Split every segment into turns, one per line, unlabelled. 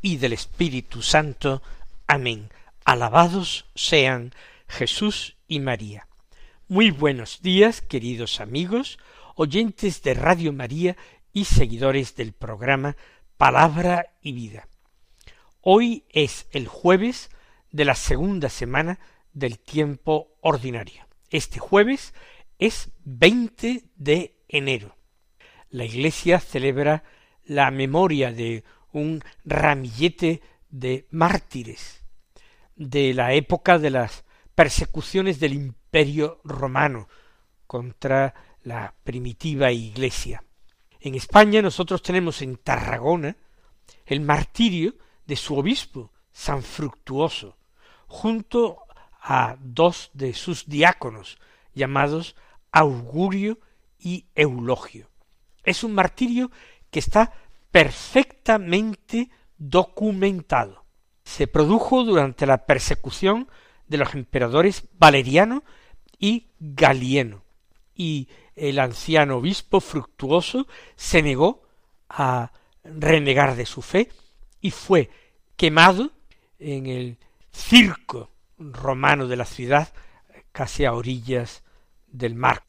y del Espíritu Santo. Amén. Alabados sean Jesús y María. Muy buenos días, queridos amigos, oyentes de Radio María y seguidores del programa Palabra y Vida. Hoy es el jueves de la segunda semana del tiempo ordinario. Este jueves es 20 de enero la Iglesia celebra la memoria de un ramillete de mártires de la época de las persecuciones del imperio romano contra la primitiva iglesia. En España nosotros tenemos en Tarragona el martirio de su obispo, San Fructuoso, junto a dos de sus diáconos, llamados Augurio y Eulogio. Es un martirio que está perfectamente documentado. Se produjo durante la persecución de los emperadores Valeriano y Galieno, y el anciano obispo fructuoso se negó a renegar de su fe y fue quemado en el circo romano de la ciudad, casi a orillas del mar.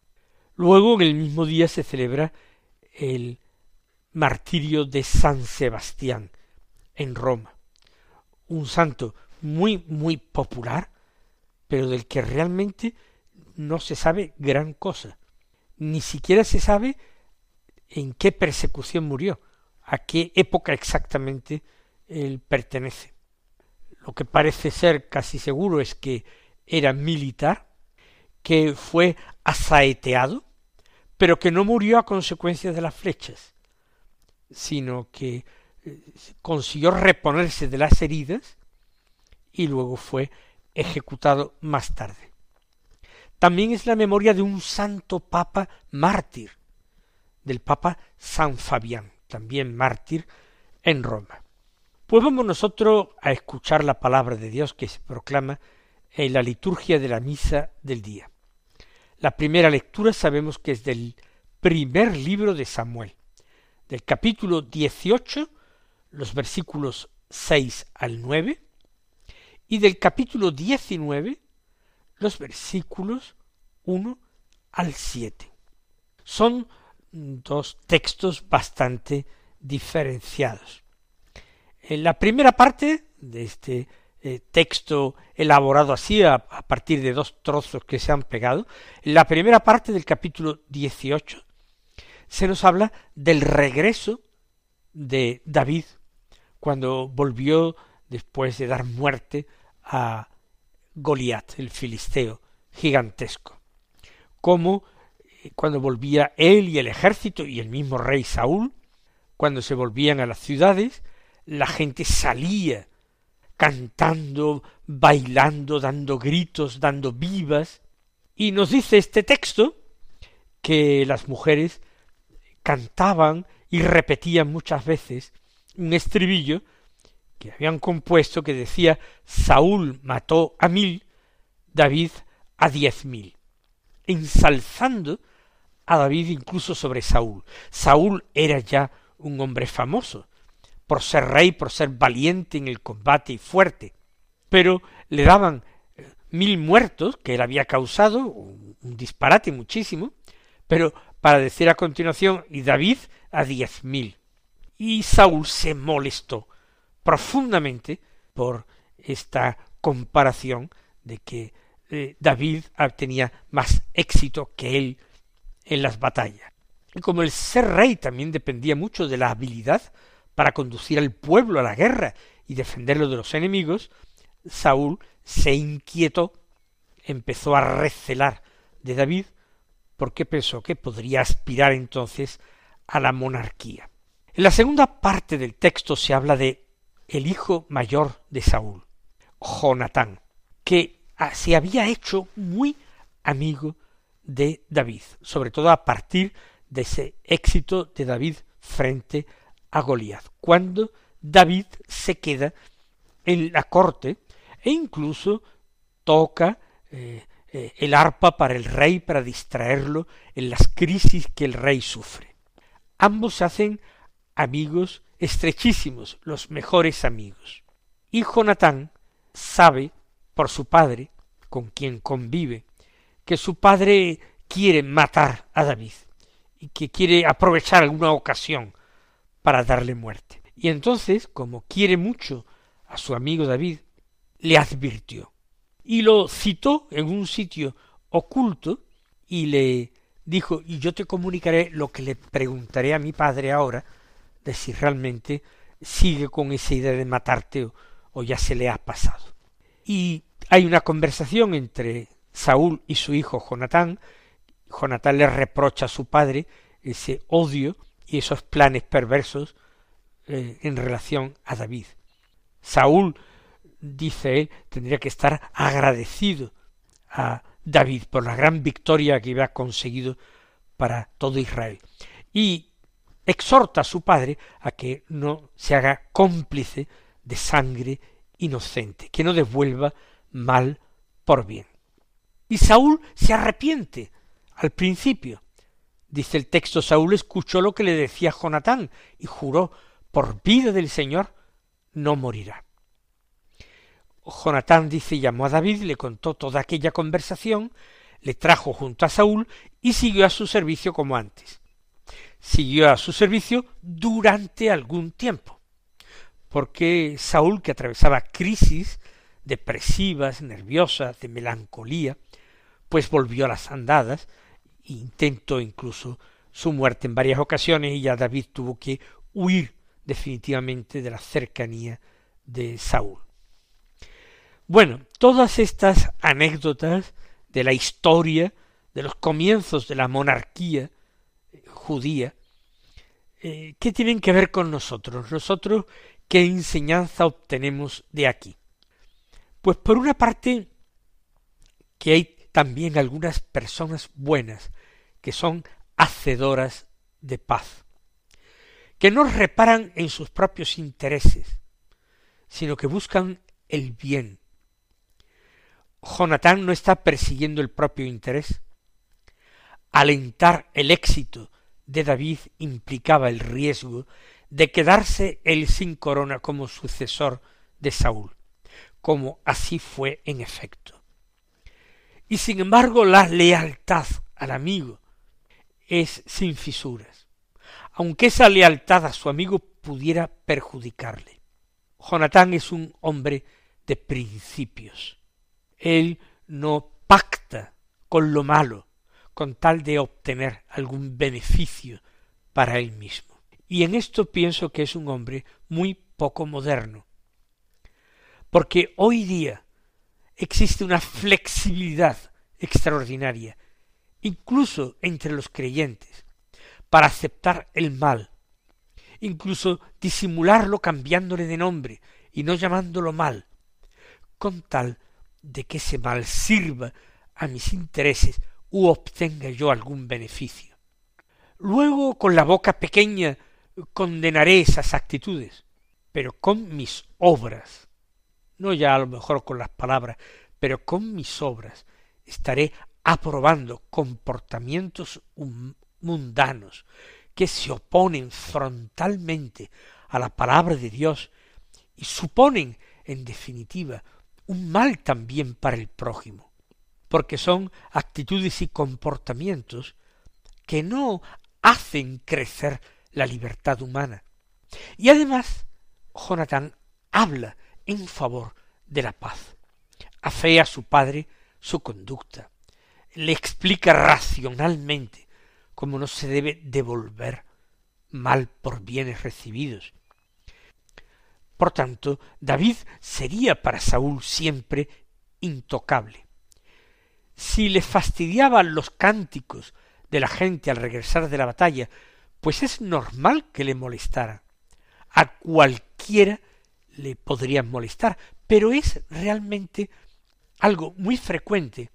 Luego, en el mismo día, se celebra el martirio de San Sebastián en Roma. Un santo muy, muy popular, pero del que realmente no se sabe gran cosa. Ni siquiera se sabe en qué persecución murió, a qué época exactamente él pertenece. Lo que parece ser casi seguro es que era militar, que fue asaeteado, pero que no murió a consecuencia de las flechas, sino que eh, consiguió reponerse de las heridas y luego fue ejecutado más tarde. También es la memoria de un santo papa mártir, del papa San Fabián, también mártir en Roma. Pues vamos nosotros a escuchar la palabra de Dios que se proclama en la liturgia de la misa del día. La primera lectura sabemos que es del primer libro de Samuel, del capítulo 18, los versículos 6 al 9, y del capítulo 19, los versículos 1 al 7. Son dos textos bastante diferenciados. En la primera parte de este eh, texto elaborado así a, partir de dos trozos que se han pegado, en la primera parte del capítulo 18 se nos habla del regreso de David cuando volvió después de dar muerte a Goliat, el filisteo gigantesco. Como eh, cuando volvía él y el ejército y el mismo rey Saúl, cuando se volvían a las ciudades, la gente salía cantando, bailando, dando gritos, dando vivas. Y nos dice este texto que las mujeres cantaban y repetían muchas veces un estribillo que habían compuesto que decía Saúl mató a mil, David a diez mil, ensalzando a David incluso sobre Saúl. Saúl era ya un hombre famoso, por ser rey, por ser valiente en el combate y fuerte, pero le daban eh, mil muertos que él había causado, un, disparate muchísimo, pero para decir a continuación, y David a diez mil. Y Saúl se molestó profundamente por esta comparación de que eh, David tenía más éxito que él en las batallas. Y como el ser rey también dependía mucho de la habilidad para conducir al pueblo a la guerra y defenderlo de los enemigos, Saúl se inquietó, empezó a recelar de David, porque pensó que podría aspirar entonces a la monarquía. En la segunda parte del texto se habla de el hijo mayor de Saúl, Jonatán, que ah, se había hecho muy amigo de David, sobre todo a partir de ese éxito de David frente a Goliat, cuando David se queda en la corte e incluso toca eh, eh, el arpa para el rey para distraerlo en las crisis que el rey sufre. Ambos hacen amigos estrechísimos, los mejores amigos. Y Jonatán sabe por su padre, con quien convive, que su padre quiere matar a David y que quiere aprovechar alguna ocasión para darle muerte. Y entonces, como quiere mucho a su amigo David, le advirtió y lo citó en un sitio oculto y le dijo, y yo te comunicaré lo que le preguntaré a mi padre ahora, de si realmente sigue con esa idea de matarte o, ya se le ha pasado. Y hay una conversación entre Saúl y su hijo Jonatán. Jonatán le reprocha a su padre ese odio y esos planes perversos eh, en relación a David. Saúl, dice él, tendría que estar agradecido a David por la gran victoria que había conseguido para todo Israel. Y exhorta a su padre a que no se haga cómplice de sangre inocente, que no devuelva mal por bien. Y Saúl se arrepiente al principio. Dice el texto, Saúl escuchó lo que le decía Jonatán y juró, por vida del Señor, no morirá. Jonatán dice, llamó a David, le contó toda aquella conversación, le trajo junto a Saúl y siguió a su servicio como antes siguió a su servicio durante algún tiempo, porque Saúl, que atravesaba crisis depresivas, nerviosas, de melancolía, pues volvió a las andadas, e intentó incluso su muerte en varias ocasiones y ya David tuvo que huir definitivamente de la cercanía de Saúl. Bueno, todas estas anécdotas de la historia, de los comienzos de la monarquía judía, eh, ¿qué tienen que ver con nosotros? Nosotros, ¿qué enseñanza obtenemos de aquí? Pues por una parte, que hay también algunas personas buenas, que son hacedoras de paz, que no reparan en sus propios intereses, sino que buscan el bien. Jonatán no está persiguiendo el propio interés. Alentar el éxito de David implicaba el riesgo de quedarse él sin corona como sucesor de Saúl, como así fue en efecto. Y sin embargo la lealtad al amigo es sin fisuras, aunque esa lealtad a su amigo pudiera perjudicarle. Jonatán es un hombre de principios. Él no pacta con lo malo, con tal de obtener algún beneficio para él mismo. Y en esto pienso que es un hombre muy poco moderno, porque hoy día existe una flexibilidad extraordinaria, incluso entre los creyentes, para aceptar el mal, incluso disimularlo cambiándole de nombre y no llamándolo mal, con tal de que ese mal sirva a mis intereses u obtenga yo algún beneficio. Luego con la boca pequeña condenaré esas actitudes, pero con mis obras, no ya a lo mejor con las palabras, pero con mis obras estaré aprobando comportamientos mundanos que se oponen frontalmente a la palabra de Dios y suponen, en definitiva, un mal también para el prójimo porque son actitudes y comportamientos que no hacen crecer la libertad humana. Y además, Jonathan habla en favor de la paz. Afea a su padre su conducta. Le explica racionalmente cómo no se debe devolver mal por bienes recibidos. Por tanto, David sería para Saúl siempre intocable si le fastidiaban los cánticos de la gente al regresar de la batalla, pues es normal que le molestara. A cualquiera le podrían molestar, pero es realmente algo muy frecuente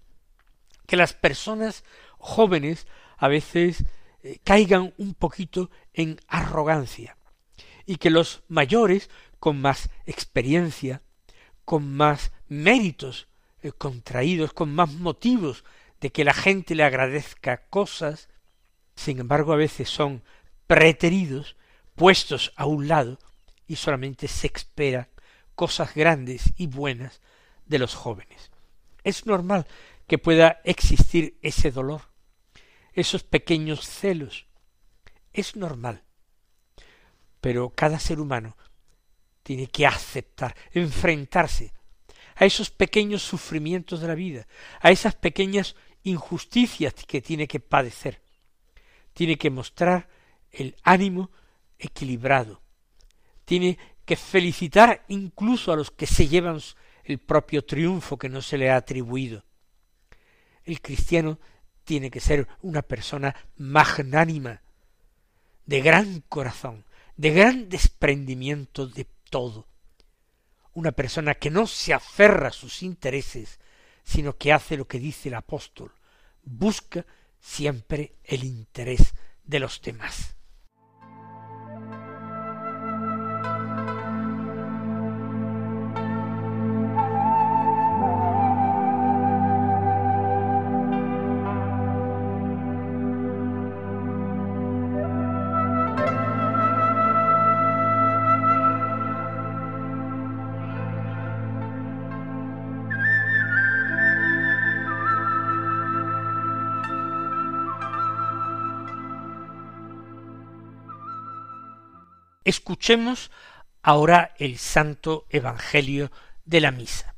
que las personas jóvenes a veces eh, caigan un poquito en arrogancia y que los mayores con más experiencia, con más méritos eh, contraídos, con más motivos de que la gente le agradezca cosas, sin embargo a veces son preteridos, puestos a un lado, y solamente se espera cosas grandes y buenas de los jóvenes. Es normal que pueda existir ese dolor, esos pequeños celos. Es normal. Pero cada ser humano tiene que aceptar, enfrentarse a esos pequeños sufrimientos de la vida, a esas pequeñas injusticias que tiene que padecer. Tiene que mostrar el ánimo equilibrado. Tiene que felicitar incluso a los que se llevan el propio triunfo que no se le ha atribuido. El cristiano tiene que ser una persona magnánima, de gran corazón, de gran desprendimiento de todo. Una persona que no se aferra a sus intereses, sino que hace lo que dice el apóstol, busca siempre el interés de los demás. Escuchemos ahora el Santo Evangelio de la Misa.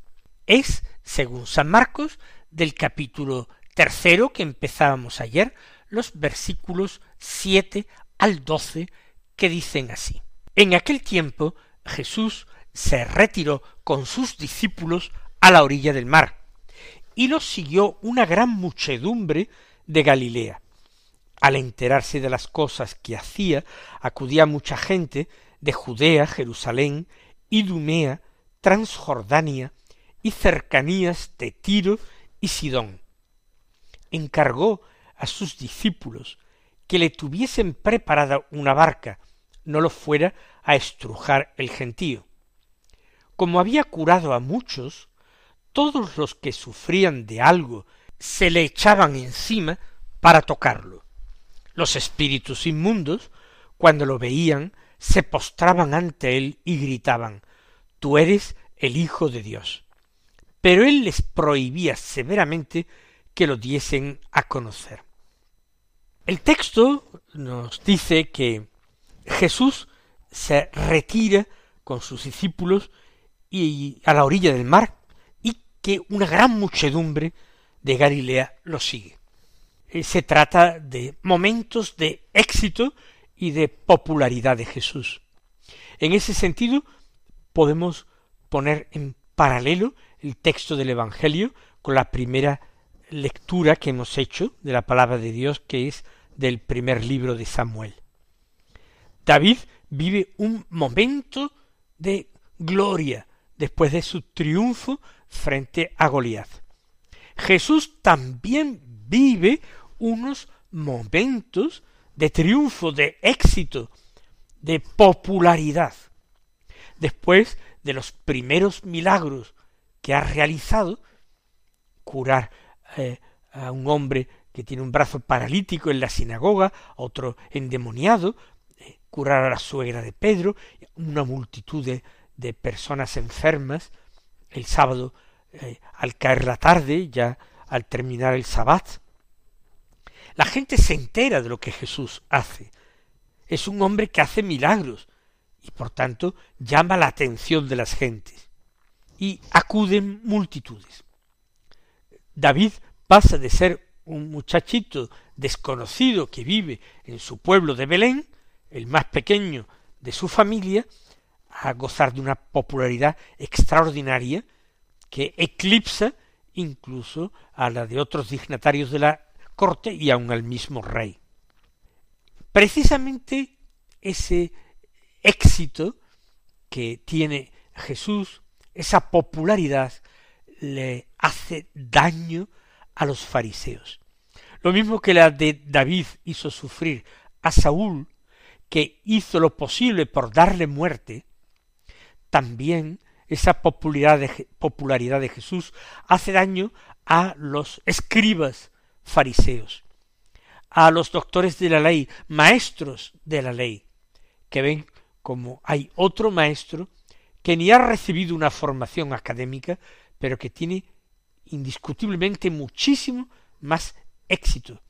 Es, según San Marcos, del capítulo tercero que empezábamos ayer, los versículos siete al doce que dicen así. En aquel tiempo Jesús se retiró con sus discípulos a la orilla del mar, y los siguió una gran muchedumbre de Galilea, al enterarse de las cosas que hacía, acudía mucha gente de Judea, Jerusalén, Idumea, Transjordania y cercanías de Tiro y Sidón. Encargó a sus discípulos que le tuviesen preparada una barca, no lo fuera a estrujar el gentío. Como había curado a muchos, todos los que sufrían de algo se le echaban encima para tocarlo. Los espíritus inmundos, cuando lo veían, se postraban ante él y gritaban Tú eres el Hijo de Dios. Pero él les prohibía severamente que lo diesen a conocer. El texto nos dice que Jesús se retira con sus discípulos y a la orilla del mar y que una gran muchedumbre de Galilea lo sigue. Eh, se trata de momentos de éxito y de popularidad de Jesús. En ese sentido, podemos poner en paralelo el texto del Evangelio con la primera lectura que hemos hecho de la palabra de Dios, que es del primer libro de Samuel. David vive un momento de gloria después de su triunfo frente a Goliat. Jesús también vive unos momentos de triunfo, de éxito, de popularidad. Después de los primeros milagros que ha realizado, curar eh, a un hombre que tiene un brazo paralítico en la sinagoga, otro endemoniado, eh, curar a la suegra de Pedro, una multitud de, personas enfermas, el sábado eh, al caer la tarde, ya al terminar el sabbat, la gente se entera de lo que Jesús hace. Es un hombre que hace milagros y por tanto llama la atención de las gentes. Y acuden multitudes. David pasa de ser un muchachito desconocido que vive en su pueblo de Belén, el más pequeño de su familia, a gozar de una popularidad extraordinaria que eclipsa incluso a la de otros dignatarios de la corte y aun al mismo rey. Precisamente ese éxito que tiene Jesús, esa popularidad, le hace daño a los fariseos. Lo mismo que la de David hizo sufrir a Saúl, que hizo lo posible por darle muerte, también esa popularidad de, popularidad de Jesús hace daño a los escribas fariseos, a los doctores de la ley, maestros de la ley, que ven como hay otro maestro que ni ha recibido una formación académica, pero que tiene indiscutiblemente muchísimo más éxito,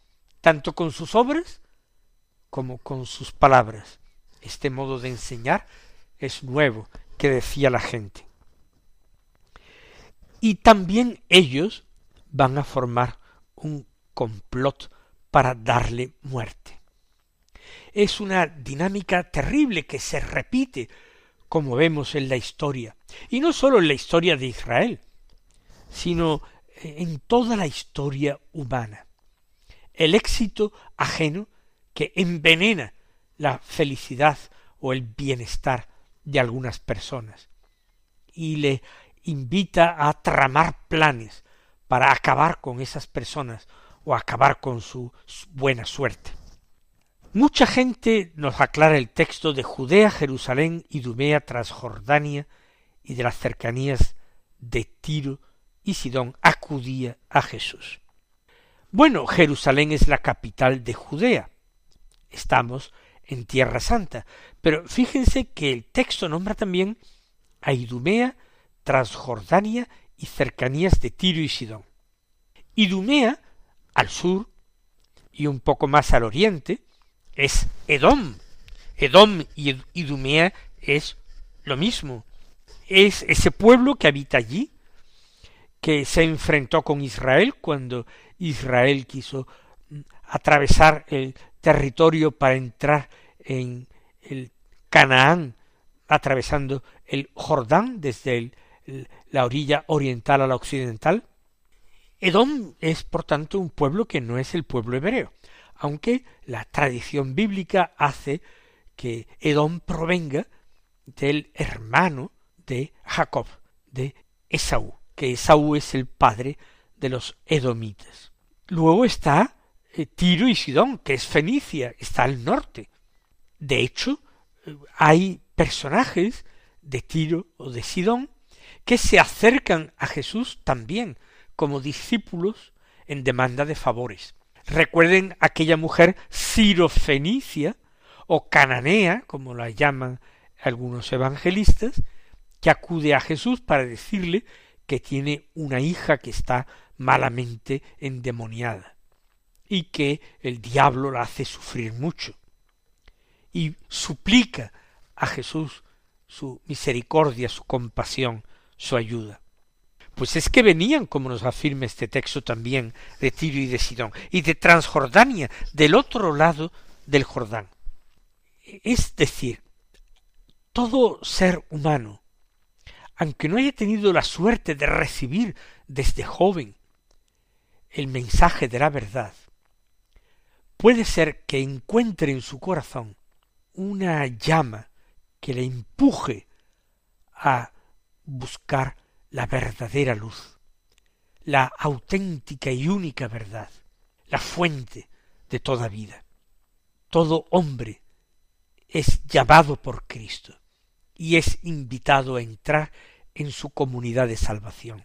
tanto con sus obras como con sus palabras. Este modo de enseñar es nuevo, que decía la gente. Y también ellos van a formar un complot para darle muerte. Es una dinámica terrible que se repite, como vemos en la historia, y no sólo en la historia de Israel, sino en toda la historia humana. El éxito ajeno que envenena la felicidad o el bienestar de algunas personas y le invita a tramar planes para acabar con esas personas o acabar con su buena suerte. Mucha gente nos aclara el texto de Judea, Jerusalén, Idumea, Transjordania y de las cercanías de Tiro y Sidón acudía a Jesús. Bueno, Jerusalén es la capital de Judea. Estamos en Tierra Santa, pero fíjense que el texto nombra también a Idumea, Transjordania y cercanías de Tiro y Sidón. Idumea, al sur, y un poco más al oriente, es Edom. Edom y Idumea es lo mismo. Es ese pueblo que habita allí, que se enfrentó con Israel cuando Israel quiso mm, atravesar el territorio para entrar en el Canaán, atravesando el Jordán desde la orilla oriental a la occidental. Edom es, por tanto, un pueblo que no es el pueblo hebreo, aunque la tradición bíblica hace que Edom provenga del hermano de Jacob, de Esaú, que Esaú es el padre de los edomitas. Luego está eh, Tiro y Sidón, que es Fenicia, está al norte. De hecho, eh, hay personajes de Tiro o de Sidón que se acercan a Jesús también como discípulos en demanda de favores. Recuerden aquella mujer Fenicia o cananea, como la llaman algunos evangelistas, que acude a Jesús para decirle que tiene una hija que está malamente endemoniada y que el diablo la hace sufrir mucho. Y suplica a Jesús su misericordia, su compasión, su ayuda. Pues es que venían, como nos afirma este texto también, de Tiro y de Sidón, y de Transjordania, del otro lado del Jordán. Es decir, todo ser humano, aunque no haya tenido la suerte de recibir desde joven el mensaje de la verdad, puede ser que encuentre en su corazón una llama que le empuje a buscar la verdadera luz, la auténtica y única verdad, la fuente de toda vida. Todo hombre es llamado por Cristo y es invitado a entrar en su comunidad de salvación.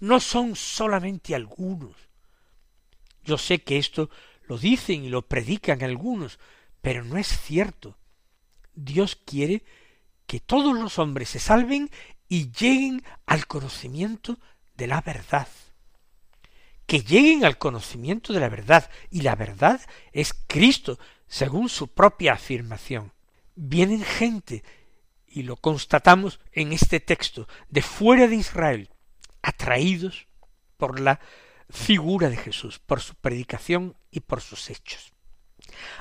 No son solamente algunos, yo sé que esto lo dicen y lo predican algunos, pero no es cierto. Dios quiere que todos los hombres se salven y lleguen al conocimiento de la verdad. Que lleguen al conocimiento de la verdad. Y la verdad es Cristo, según su propia afirmación. Vienen gente, y lo constatamos en este texto, de fuera de Israel, atraídos por la figura de Jesús, por su predicación y por sus hechos.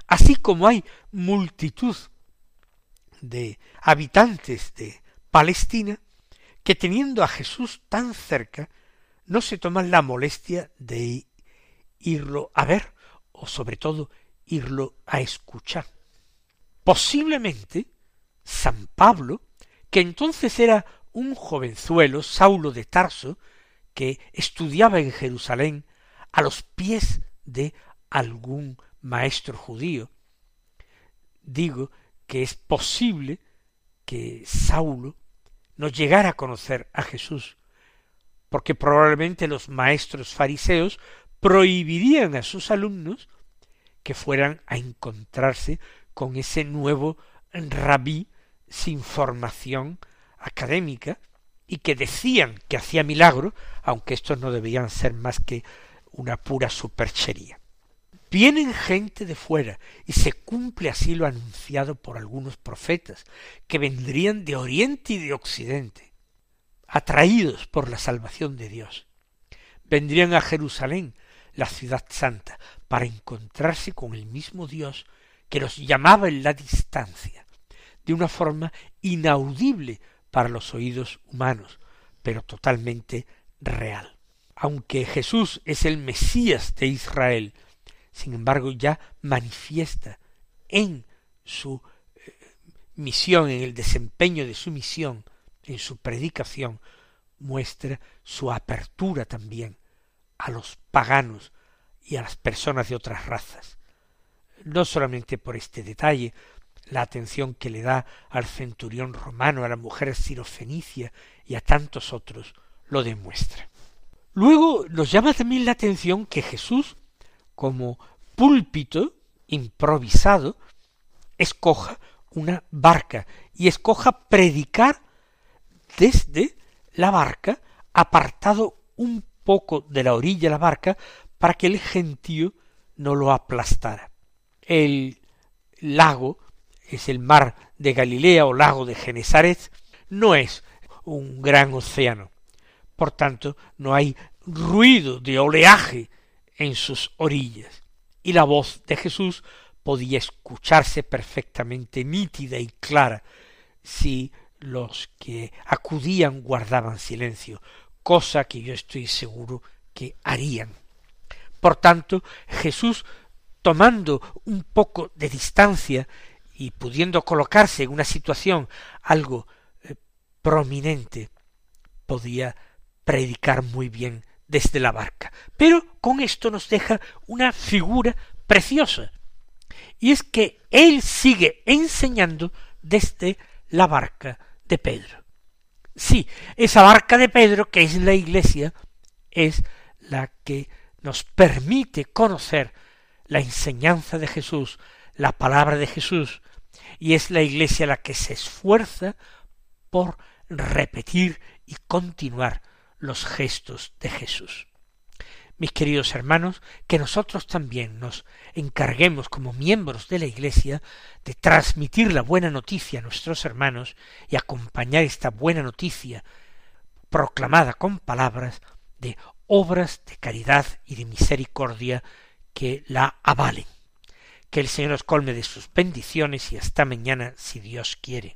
Así como hay multitud de habitantes de Palestina que teniendo a Jesús tan cerca, no se toman la molestia de irlo a ver, o sobre todo irlo a escuchar. Posiblemente San Pablo, que entonces era un jovenzuelo, Saulo de Tarso, que estudiaba en Jerusalén a los pies de algún maestro judío. Digo que es posible que Saulo no llegara a conocer a Jesús, porque probablemente los maestros fariseos prohibirían a sus alumnos que fueran a encontrarse con ese nuevo rabí sin formación académica y que decían que hacía milagro, aunque estos no debían ser más que una pura superchería. Vienen gente de fuera y se cumple así lo anunciado por algunos profetas, que vendrían de oriente y de occidente, atraídos por la salvación de Dios. Vendrían a Jerusalén, la ciudad santa, para encontrarse con el mismo Dios que los llamaba en la distancia, de una forma inaudible para los oídos humanos, pero totalmente real. Aunque Jesús es el Mesías de Israel, sin embargo ya manifiesta en su eh, misión, en el desempeño de su misión, en su predicación, muestra su apertura también a los paganos y a las personas de otras razas. No solamente por este detalle, la atención que le da al centurión romano, a la mujer sirofenicia y a tantos otros, lo demuestra. Luego nos llama también la atención que Jesús, como púlpito improvisado, escoja una barca y escoja predicar desde la barca, apartado un poco de la orilla de la barca, para que el gentío no lo aplastara. El lago es el mar de Galilea o lago de Genesaret, no es un gran océano. Por tanto, no hay ruido de oleaje en sus orillas. Y la voz de Jesús podía escucharse perfectamente nítida y clara si los que acudían guardaban silencio, cosa que yo estoy seguro que harían. Por tanto, Jesús, tomando un poco de distancia y pudiendo colocarse en una situación algo eh, prominente, podía predicar muy bien desde la barca. Pero con esto nos deja una figura preciosa. Y es que él sigue enseñando desde la barca de Pedro. Sí, esa barca de Pedro, que es la iglesia, es la que nos permite conocer la enseñanza de Jesús, la palabra de Jesús, y es la Iglesia la que se esfuerza por repetir y continuar los gestos de Jesús. Mis queridos hermanos, que nosotros también nos encarguemos como miembros de la Iglesia de transmitir la buena noticia a nuestros hermanos y acompañar esta buena noticia proclamada con palabras de obras de caridad y de misericordia que la avalen. Que el Señor os colme de sus bendiciones y hasta mañana si Dios quiere.